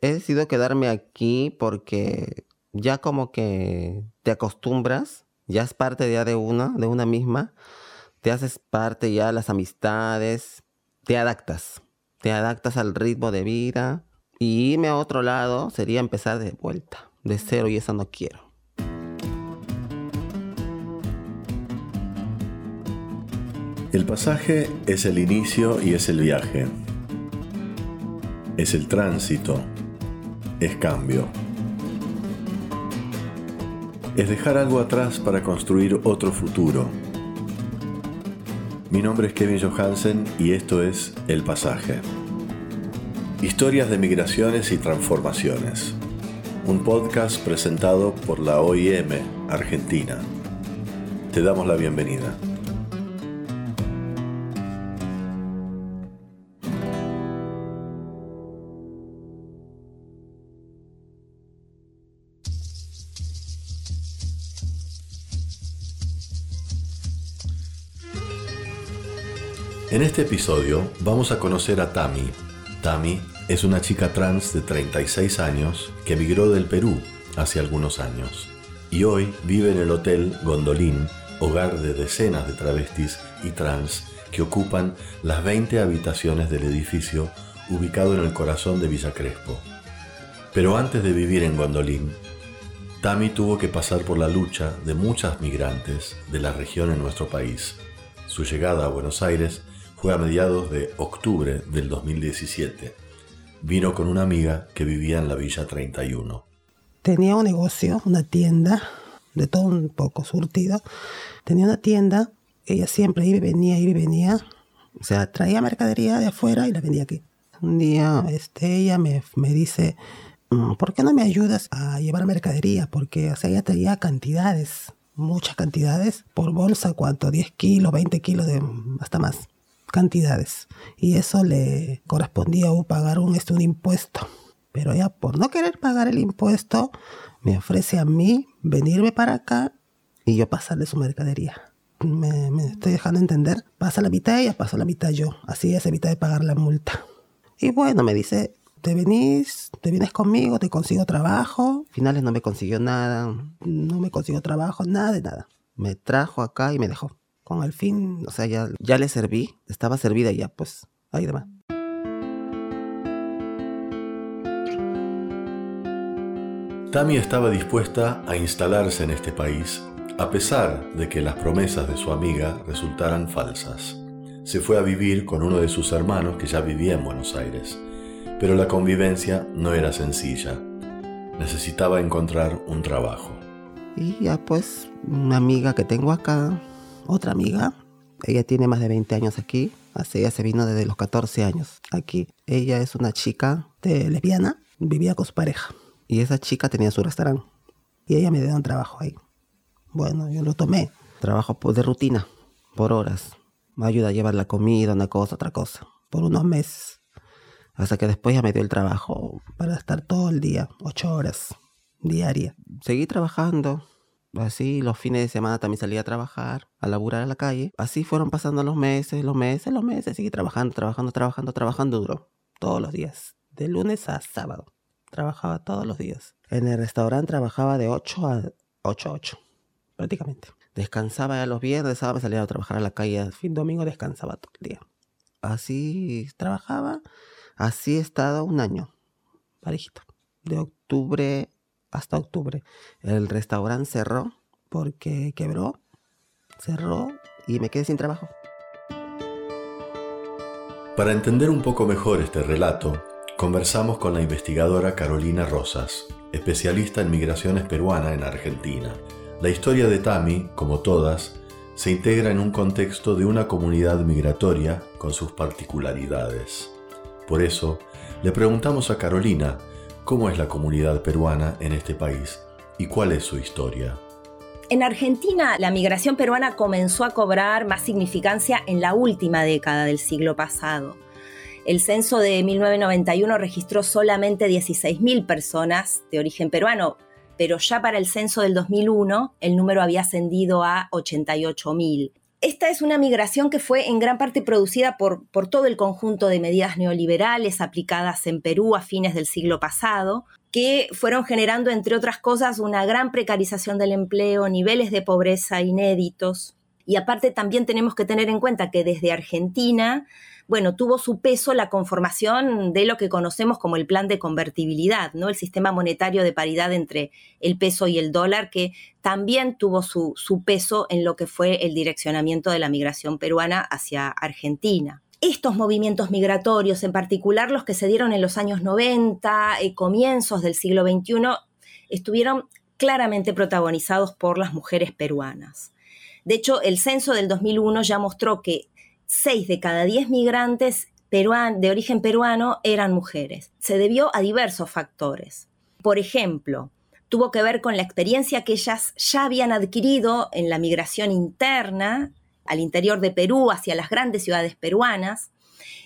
he decidido quedarme aquí porque ya como que te acostumbras, ya es parte ya de una, de una misma, te haces parte ya de las amistades, te adaptas, te adaptas al ritmo de vida y irme a otro lado sería empezar de vuelta, de cero y eso no quiero. El pasaje es el inicio y es el viaje. Es el tránsito. Es cambio. Es dejar algo atrás para construir otro futuro. Mi nombre es Kevin Johansen y esto es El Pasaje. Historias de migraciones y transformaciones. Un podcast presentado por la OIM Argentina. Te damos la bienvenida. En este episodio vamos a conocer a Tami. Tami es una chica trans de 36 años que emigró del Perú hace algunos años y hoy vive en el Hotel Gondolín, hogar de decenas de travestis y trans que ocupan las 20 habitaciones del edificio ubicado en el corazón de Villa Crespo. Pero antes de vivir en Gondolín, Tami tuvo que pasar por la lucha de muchas migrantes de la región en nuestro país. Su llegada a Buenos Aires fue a mediados de octubre del 2017. Vino con una amiga que vivía en la Villa 31. Tenía un negocio, una tienda, de todo un poco surtido. Tenía una tienda, ella siempre iba y venía, iba y venía. O sea, traía mercadería de afuera y la vendía aquí. Un día este, ella me, me dice, mm, ¿por qué no me ayudas a llevar mercadería? Porque o sea, ella traía cantidades, muchas cantidades, por bolsa, ¿cuánto? 10 kilos, 20 kilos, de, hasta más cantidades y eso le correspondía a pagar un, este, un impuesto. Pero ella por no querer pagar el impuesto me ofrece a mí venirme para acá y yo pasarle su mercadería. Me, estoy dejando entender. Pasa la mitad ella, pasa la mitad yo. Así es evita de pagar la multa. Y bueno, me dice, te venís, te vienes conmigo, te consigo trabajo. Finales no me consiguió nada, no me consiguió trabajo, nada de nada. Me trajo acá y me dejó con el fin, o sea, ya, ya le serví, estaba servida ya, pues, ahí demás. Tami estaba dispuesta a instalarse en este país, a pesar de que las promesas de su amiga resultaran falsas. Se fue a vivir con uno de sus hermanos que ya vivía en Buenos Aires, pero la convivencia no era sencilla. Necesitaba encontrar un trabajo. Y ya pues, una amiga que tengo acá, otra amiga. Ella tiene más de 20 años aquí. Así ella se vino desde los 14 años aquí. Ella es una chica de lesbiana. Vivía con su pareja. Y esa chica tenía su restaurante. Y ella me dio un trabajo ahí. Bueno, yo lo tomé. Trabajo pues, de rutina, por horas. Me ayuda a llevar la comida, una cosa, otra cosa. Por unos meses. Hasta que después ya me dio el trabajo para estar todo el día, ocho horas diaria. Seguí trabajando Así los fines de semana también salía a trabajar, a laburar a la calle. Así fueron pasando los meses, los meses, los meses. Seguí trabajando, trabajando, trabajando, trabajando duro. Todos los días. De lunes a sábado. Trabajaba todos los días. En el restaurante trabajaba de 8 a 8 a 8. Prácticamente. Descansaba ya los viernes, sábado salía a trabajar a la calle. Fin domingo descansaba todo el día. Así trabajaba. Así he estado un año. Parejito. De octubre hasta octubre. El restaurante cerró porque quebró, cerró y me quedé sin trabajo. Para entender un poco mejor este relato, conversamos con la investigadora Carolina Rosas, especialista en migraciones peruana en Argentina. La historia de Tami, como todas, se integra en un contexto de una comunidad migratoria con sus particularidades. Por eso, le preguntamos a Carolina cómo es la comunidad peruana en este país y cuál es su historia. En Argentina, la migración peruana comenzó a cobrar más significancia en la última década del siglo pasado. El censo de 1991 registró solamente 16.000 personas de origen peruano, pero ya para el censo del 2001 el número había ascendido a 88.000. esta es una migración que fue en gran parte producida por, por, todo el conjunto de medidas neoliberales aplicadas en Perú a fines del siglo pasado, que fueron generando, entre otras cosas, una gran precarización del empleo, niveles de pobreza inéditos. Y aparte también tenemos que tener en cuenta que desde Argentina bueno, tuvo su peso la conformación de lo que conocemos como el plan de convertibilidad, ¿no? El sistema monetario de paridad entre el peso y el dólar, que también tuvo su, su peso en lo que fue el direccionamiento de la migración peruana hacia Argentina estos movimientos migratorios, en particular los que se dieron en los años 90 y eh, comienzos del siglo XXI, estuvieron claramente protagonizados por las mujeres peruanas. De hecho, el censo del 2001 ya mostró que 6 de cada 10 migrantes de origen peruano eran mujeres. Se debió a diversos factores. Por ejemplo, tuvo que ver con la experiencia que ellas ya habían adquirido en la migración interna al interior de Perú, hacia las grandes ciudades peruanas,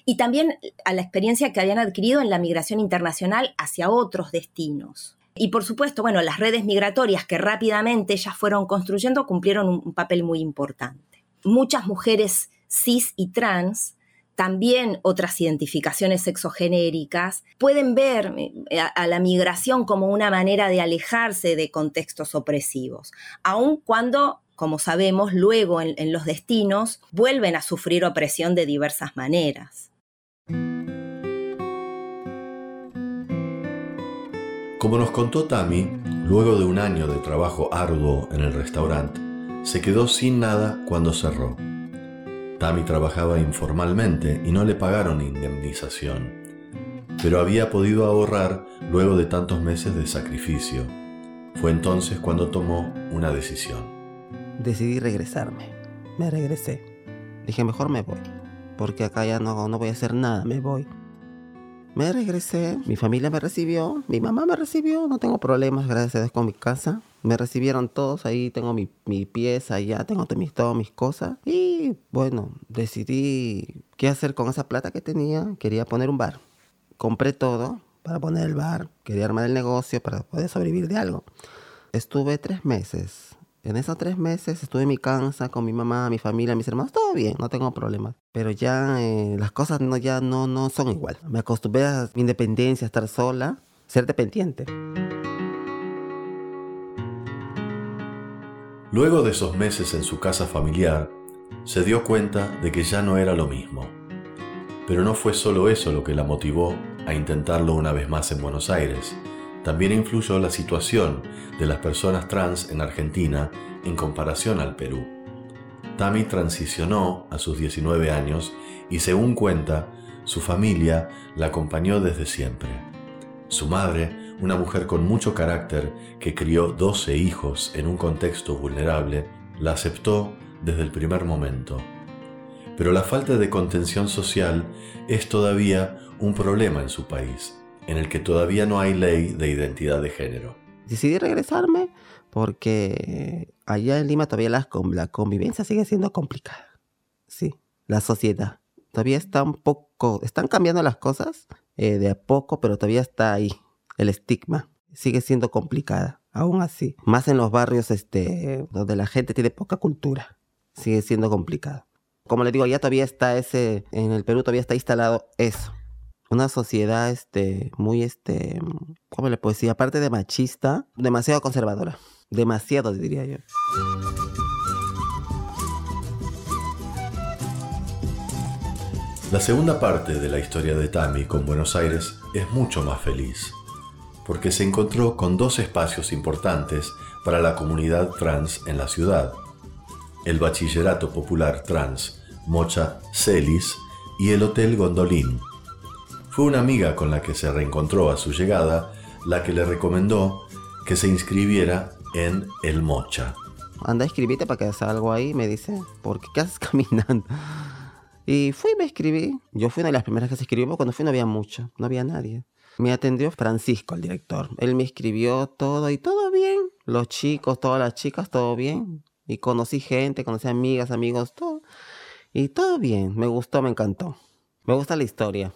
y también a la experiencia que habían adquirido en la migración internacional hacia otros destinos. Y por supuesto, bueno, las redes migratorias que rápidamente ellas fueron construyendo cumplieron un papel muy importante. Muchas mujeres cis y trans, también otras identificaciones sexogenéricas, pueden ver eh, a, la migración como una manera de alejarse de contextos opresivos, aun cuando, como sabemos, luego en, en los destinos vuelven a sufrir opresión de diversas maneras. Como nos contó Tami, luego de un año de trabajo arduo en el restaurante, se quedó sin nada cuando cerró. Tami trabajaba informalmente y no le pagaron indemnización, pero había podido ahorrar luego de tantos meses de sacrificio. Fue entonces cuando tomó una decisión. Decidí regresarme. Me regresé. Dije, mejor me voy, porque acá ya no, no voy a hacer nada, me voy. Me regresé, mi familia me recibió, mi mamá me recibió, no tengo problemas, gracias con mi casa. Me recibieron todos, ahí tengo mi, pieza, ya tengo mis, mis cosas. Y bueno, decidí qué hacer con esa plata que tenía. Quería poner un bar. Compré todo para poner el bar, quería armar el negocio para poder sobrevivir de algo. Estuve tres meses. En esos tres meses estuve en mi casa con mi mamá, mi familia, mis hermanos, todo bien, no tengo problemas. Pero ya eh, las cosas no, ya no, no son igual. Me acostumbré a mi independencia, a estar sola, ser dependiente. Luego de esos meses en su casa familiar, se dio cuenta de que ya no era lo mismo. Pero no fue solo eso lo que la motivó a intentarlo una vez más en Buenos Aires. También influyó la situación de las personas trans en Argentina en comparación al Perú. Tami transicionó a sus 19 años y según cuenta, su familia la acompañó desde siempre. Su madre una mujer con mucho carácter que crió 12 hijos en un contexto vulnerable, la aceptó desde el primer momento. Pero la falta de contención social es todavía un problema en su país, en el que todavía no hay ley de identidad de género. Decidí regresarme porque allá en Lima todavía la, la convivencia sigue siendo complicada. Sí, la sociedad. Todavía está un poco, están cambiando las cosas eh, de a poco, pero todavía está ahí el estigma sigue siendo complicada, aún así. Más en los barrios este, donde la gente tiene poca cultura, sigue siendo complicado. Como le digo, ya todavía está ese, en el Perú todavía está instalado eso. Una sociedad este, muy, este, ¿cómo le puedo decir? Aparte de machista, demasiado conservadora. Demasiado, diría yo. La segunda parte de la historia de Tami con Buenos Aires es mucho más feliz porque se encontró con dos espacios importantes para la comunidad trans en la ciudad. El Bachillerato Popular Trans Mocha Celis y el Hotel Gondolín. Fue una amiga con la que se reencontró a su llegada la que le recomendó que se inscribiera en el Mocha. Anda, escribite para que hagas algo ahí, me dice, porque qué haces caminando. Y fui y me escribí. Yo fui una de las primeras que se escribió, cuando fui no había mucho, no había nadie. Me atendió Francisco, el director. Él me escribió todo y todo bien. Los chicos, todas las chicas, todo bien. Y conocí gente, conocí amigas, amigos, todo. Y todo bien. Me gustó, me encantó. Me gusta la historia.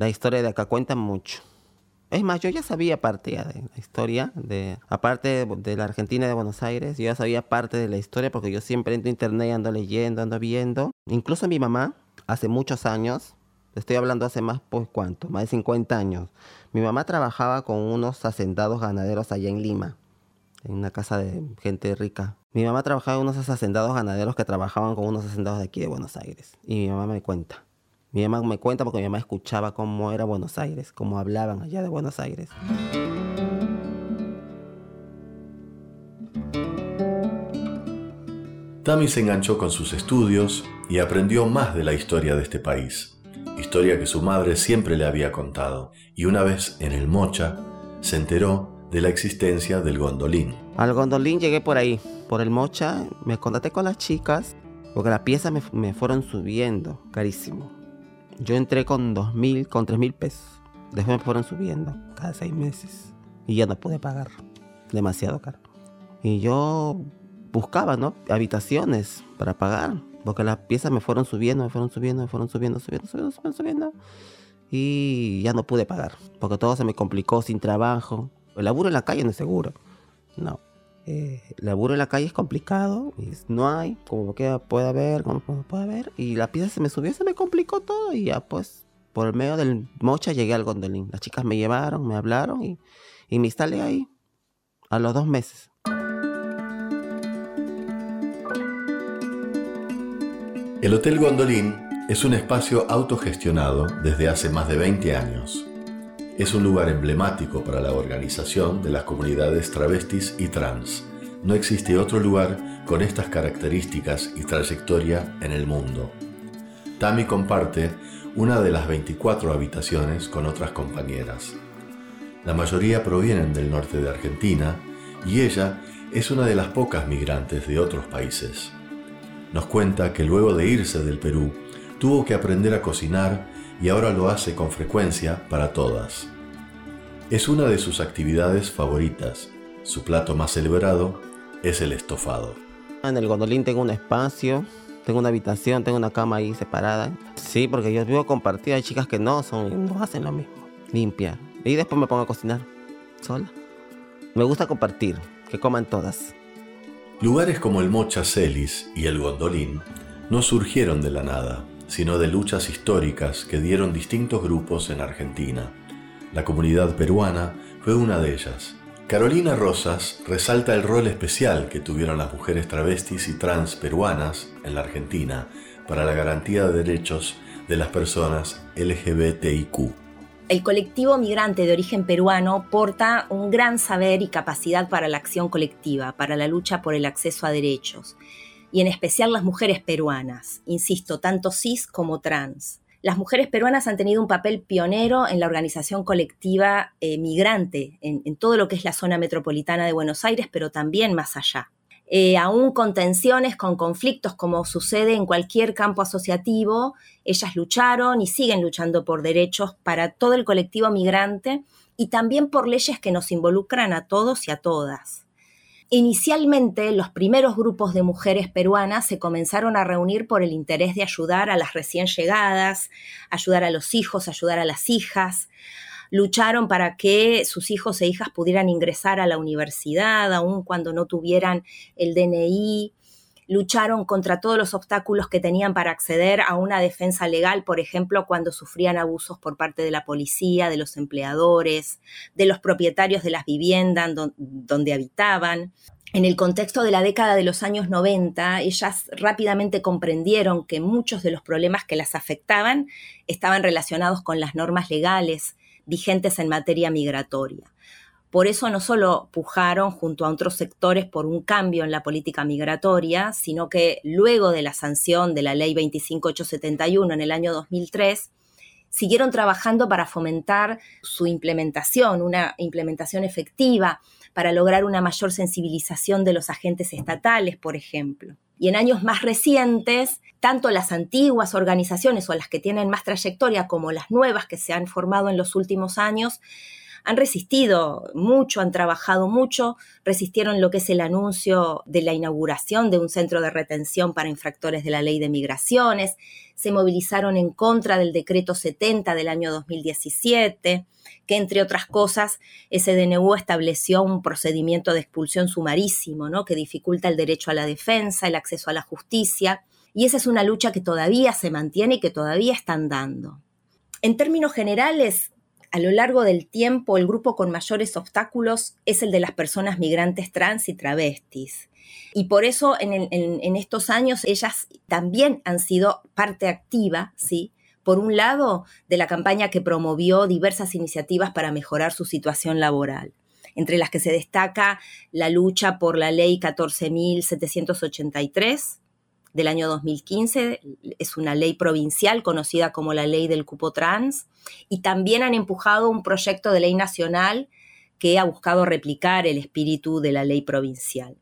La historia de acá cuenta mucho. Es más, yo ya sabía parte de la historia, de, aparte de, la Argentina de Buenos Aires, yo ya sabía parte de la historia porque yo siempre entro en internet, ando leyendo, ando viendo. Incluso mi mamá, hace muchos años, estoy hablando hace más, pues cuánto, más de 50 años, mi mamá trabajaba con unos hacendados ganaderos allá en Lima, en una casa de gente rica. Mi mamá trabajaba en unos hacendados ganaderos que trabajaban con unos hacendados de aquí de Buenos Aires. Y mi mamá me cuenta. Mi mamá me cuenta porque mi mamá escuchaba cómo era Buenos Aires, cómo hablaban allá de Buenos Aires. Tami se enganchó con sus estudios y aprendió más de la historia de este país, historia que su madre siempre le había contado, y una vez en el Mocha se enteró de la existencia del gondolín. Al gondolín llegué por ahí, por el Mocha, me contacté con las chicas, porque las piezas me, me fueron subiendo, carísimo. Yo entré con dos mil, con tres mil pesos. Después me fueron subiendo cada seis meses. Y ya no pude pagar. Demasiado caro. Y yo buscaba, ¿no? Habitaciones para pagar. Porque las piezas me fueron subiendo, me fueron subiendo, me fueron subiendo, subiendo, subiendo, subiendo, subiendo. Y ya no pude pagar. Porque todo se me complicó sin trabajo. El laburo en la calle no es seguro. No. Eh, laburo en la calle es complicado, no hay, como que puede haber, como puede haber, y la pieza se me subió, se me complicó todo, y ya pues por el medio del mocha llegué al gondolín. Las chicas me llevaron, me hablaron y, y me instalé ahí a los dos meses. El Hotel Gondolín es un espacio autogestionado desde hace más de 20 años. Es un lugar emblemático para la organización de las comunidades travestis y trans. No existe otro lugar con estas características y trayectoria en el mundo. Tami comparte una de las 24 habitaciones con otras compañeras. La mayoría provienen del norte de Argentina y ella es una de las pocas migrantes de otros países. Nos cuenta que luego de irse del Perú, tuvo que aprender a cocinar y ahora lo hace con frecuencia para todas. Es una de sus actividades favoritas. Su plato más celebrado es el estofado. En el gondolín tengo un espacio, tengo una habitación, tengo una cama ahí separada. Sí, porque yo vivo compartido. Hay chicas que no son, no hacen lo mismo. Limpia. Y después me pongo a cocinar sola. Me gusta compartir, que coman todas. Lugares como el Mocha Celis y el Gondolín no surgieron de la nada sino de luchas históricas que dieron distintos grupos en Argentina. La comunidad peruana fue una de ellas. Carolina Rosas resalta el rol especial que tuvieron las mujeres travestis y trans peruanas en la Argentina para la garantía de derechos de las personas LGBTIQ. El colectivo migrante de origen peruano porta un gran saber y capacidad para la acción colectiva, para la lucha por el acceso a derechos y en especial las mujeres peruanas, insisto, tanto cis como trans. Las mujeres peruanas han tenido un papel pionero en la organización colectiva eh, migrante, en, todo lo que es la zona metropolitana de Buenos Aires, pero también más allá. Eh, aún con tensiones, con conflictos, como sucede en cualquier campo asociativo, ellas lucharon y siguen luchando por derechos para todo el colectivo migrante y también por leyes que nos involucran a todos y a todas. Inicialmente, los primeros grupos de mujeres peruanas se comenzaron a reunir por el interés de ayudar a las recién llegadas, ayudar a los hijos, ayudar a las hijas. Lucharon para que sus hijos e hijas pudieran ingresar a la universidad, aun cuando no tuvieran el DNI lucharon contra todos los obstáculos que tenían para acceder a una defensa legal, por ejemplo, cuando sufrían abusos por parte de la policía, de los empleadores, de los propietarios de las viviendas donde habitaban. En el contexto de la década de los años 90, ellas rápidamente comprendieron que muchos de los problemas que las afectaban estaban relacionados con las normas legales vigentes en materia migratoria. Por eso no solo pujaron junto a otros sectores por un cambio en la política migratoria, sino que luego de la sanción de la ley 25871 en el año 2003, siguieron trabajando para fomentar su implementación, una implementación efectiva, para lograr una mayor sensibilización de los agentes estatales, por ejemplo. Y en años más recientes, tanto las antiguas organizaciones o las que tienen más trayectoria como las nuevas que se han formado en los últimos años, han resistido mucho, han trabajado mucho, resistieron lo que es el anuncio de la inauguración de un centro de retención para infractores de la ley de migraciones, se movilizaron en contra del decreto 70 del año 2017, que entre otras cosas ese DNU estableció un procedimiento de expulsión sumarísimo, ¿no? que dificulta el derecho a la defensa, el acceso a la justicia, y esa es una lucha que todavía se mantiene y que todavía están dando. En términos generales, a lo largo del tiempo, el grupo con mayores obstáculos es el de las personas migrantes trans y travestis. Y por eso en, estos años ellas también han sido parte activa, ¿sí? Por un lado, de la campaña que promovió diversas iniciativas para mejorar su situación laboral, entre las que se destaca la lucha por la ley 14.783, del año 2015, es una ley provincial conocida como la ley del cupo trans, y también han empujado un proyecto de ley nacional que ha buscado replicar el espíritu de la ley provincial.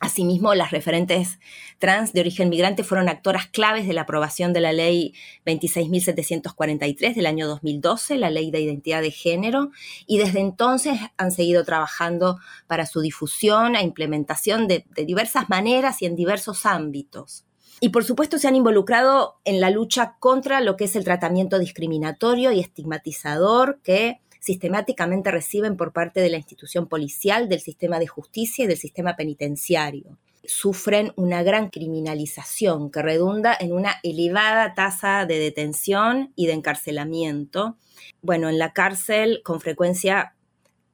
Asimismo, las referentes trans de origen migrante fueron actoras claves de la aprobación de la ley 26.743 del año 2012, la ley de identidad de género, y desde entonces han seguido trabajando para su difusión e implementación de, de diversas maneras y en diversos ámbitos. Y por supuesto se han involucrado en la lucha contra lo que es el tratamiento discriminatorio y estigmatizador que sistemáticamente reciben por parte de la institución policial, del sistema de justicia y del sistema penitenciario. Sufren una gran criminalización que redunda en una elevada tasa de detención y de encarcelamiento. Bueno, en la cárcel con frecuencia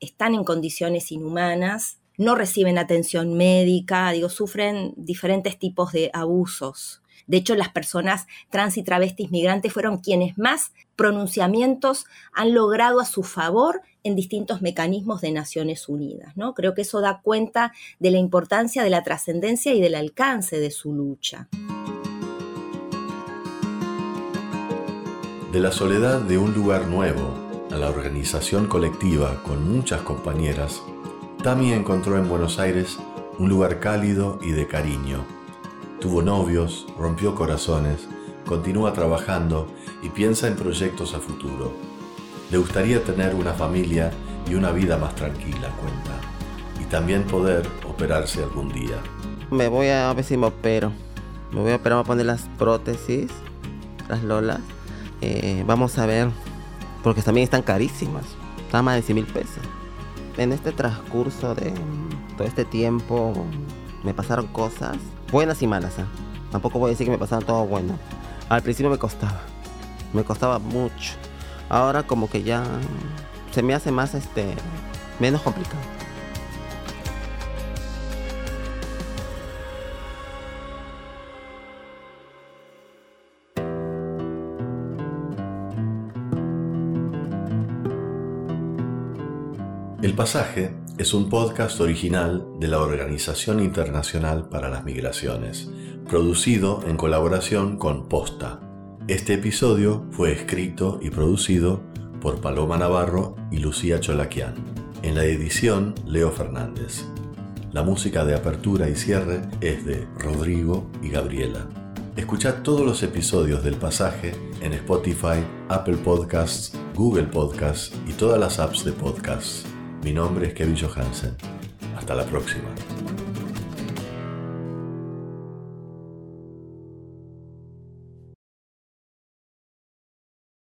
están en condiciones inhumanas, no reciben atención médica, digo, sufren diferentes tipos de abusos. De hecho, las personas trans y travestis migrantes fueron quienes más pronunciamientos han logrado a su favor en distintos mecanismos de Naciones Unidas. ¿no? Creo que eso da cuenta de la importancia de la trascendencia y del alcance de su lucha. De la soledad de un lugar nuevo a la organización colectiva con muchas compañeras, Tami encontró en Buenos Aires un lugar cálido y de cariño Tuvo novios, rompió corazones, continúa trabajando y piensa en proyectos a futuro. Le gustaría tener una familia y una vida más tranquila, cuenta. Y también poder operarse algún día. Me voy a, ver si me opero. Me voy a operar, a poner las prótesis, las lolas. Eh, vamos a ver, porque también están carísimas. Están más de 100 mil pesos. En este transcurso de todo este tiempo me pasaron cosas buenas y malas. ¿eh? Tampoco voy a decir que me pasaron todo bueno. Al principio me costaba, me costaba mucho. Ahora como que ya se me hace más este menos complicado. El pasaje es un podcast original de la Organización Internacional para las Migraciones, producido en colaboración con Posta. Este episodio fue escrito y producido por Paloma Navarro y Lucía Cholaquian. En la edición, Leo Fernández. La música de apertura y cierre es de Rodrigo y Gabriela. Escucha todos los episodios del pasaje en Spotify, Apple Podcasts, Google Podcasts y todas las apps de podcasts. Mi nombre es Kevin Johansen. Hasta la próxima.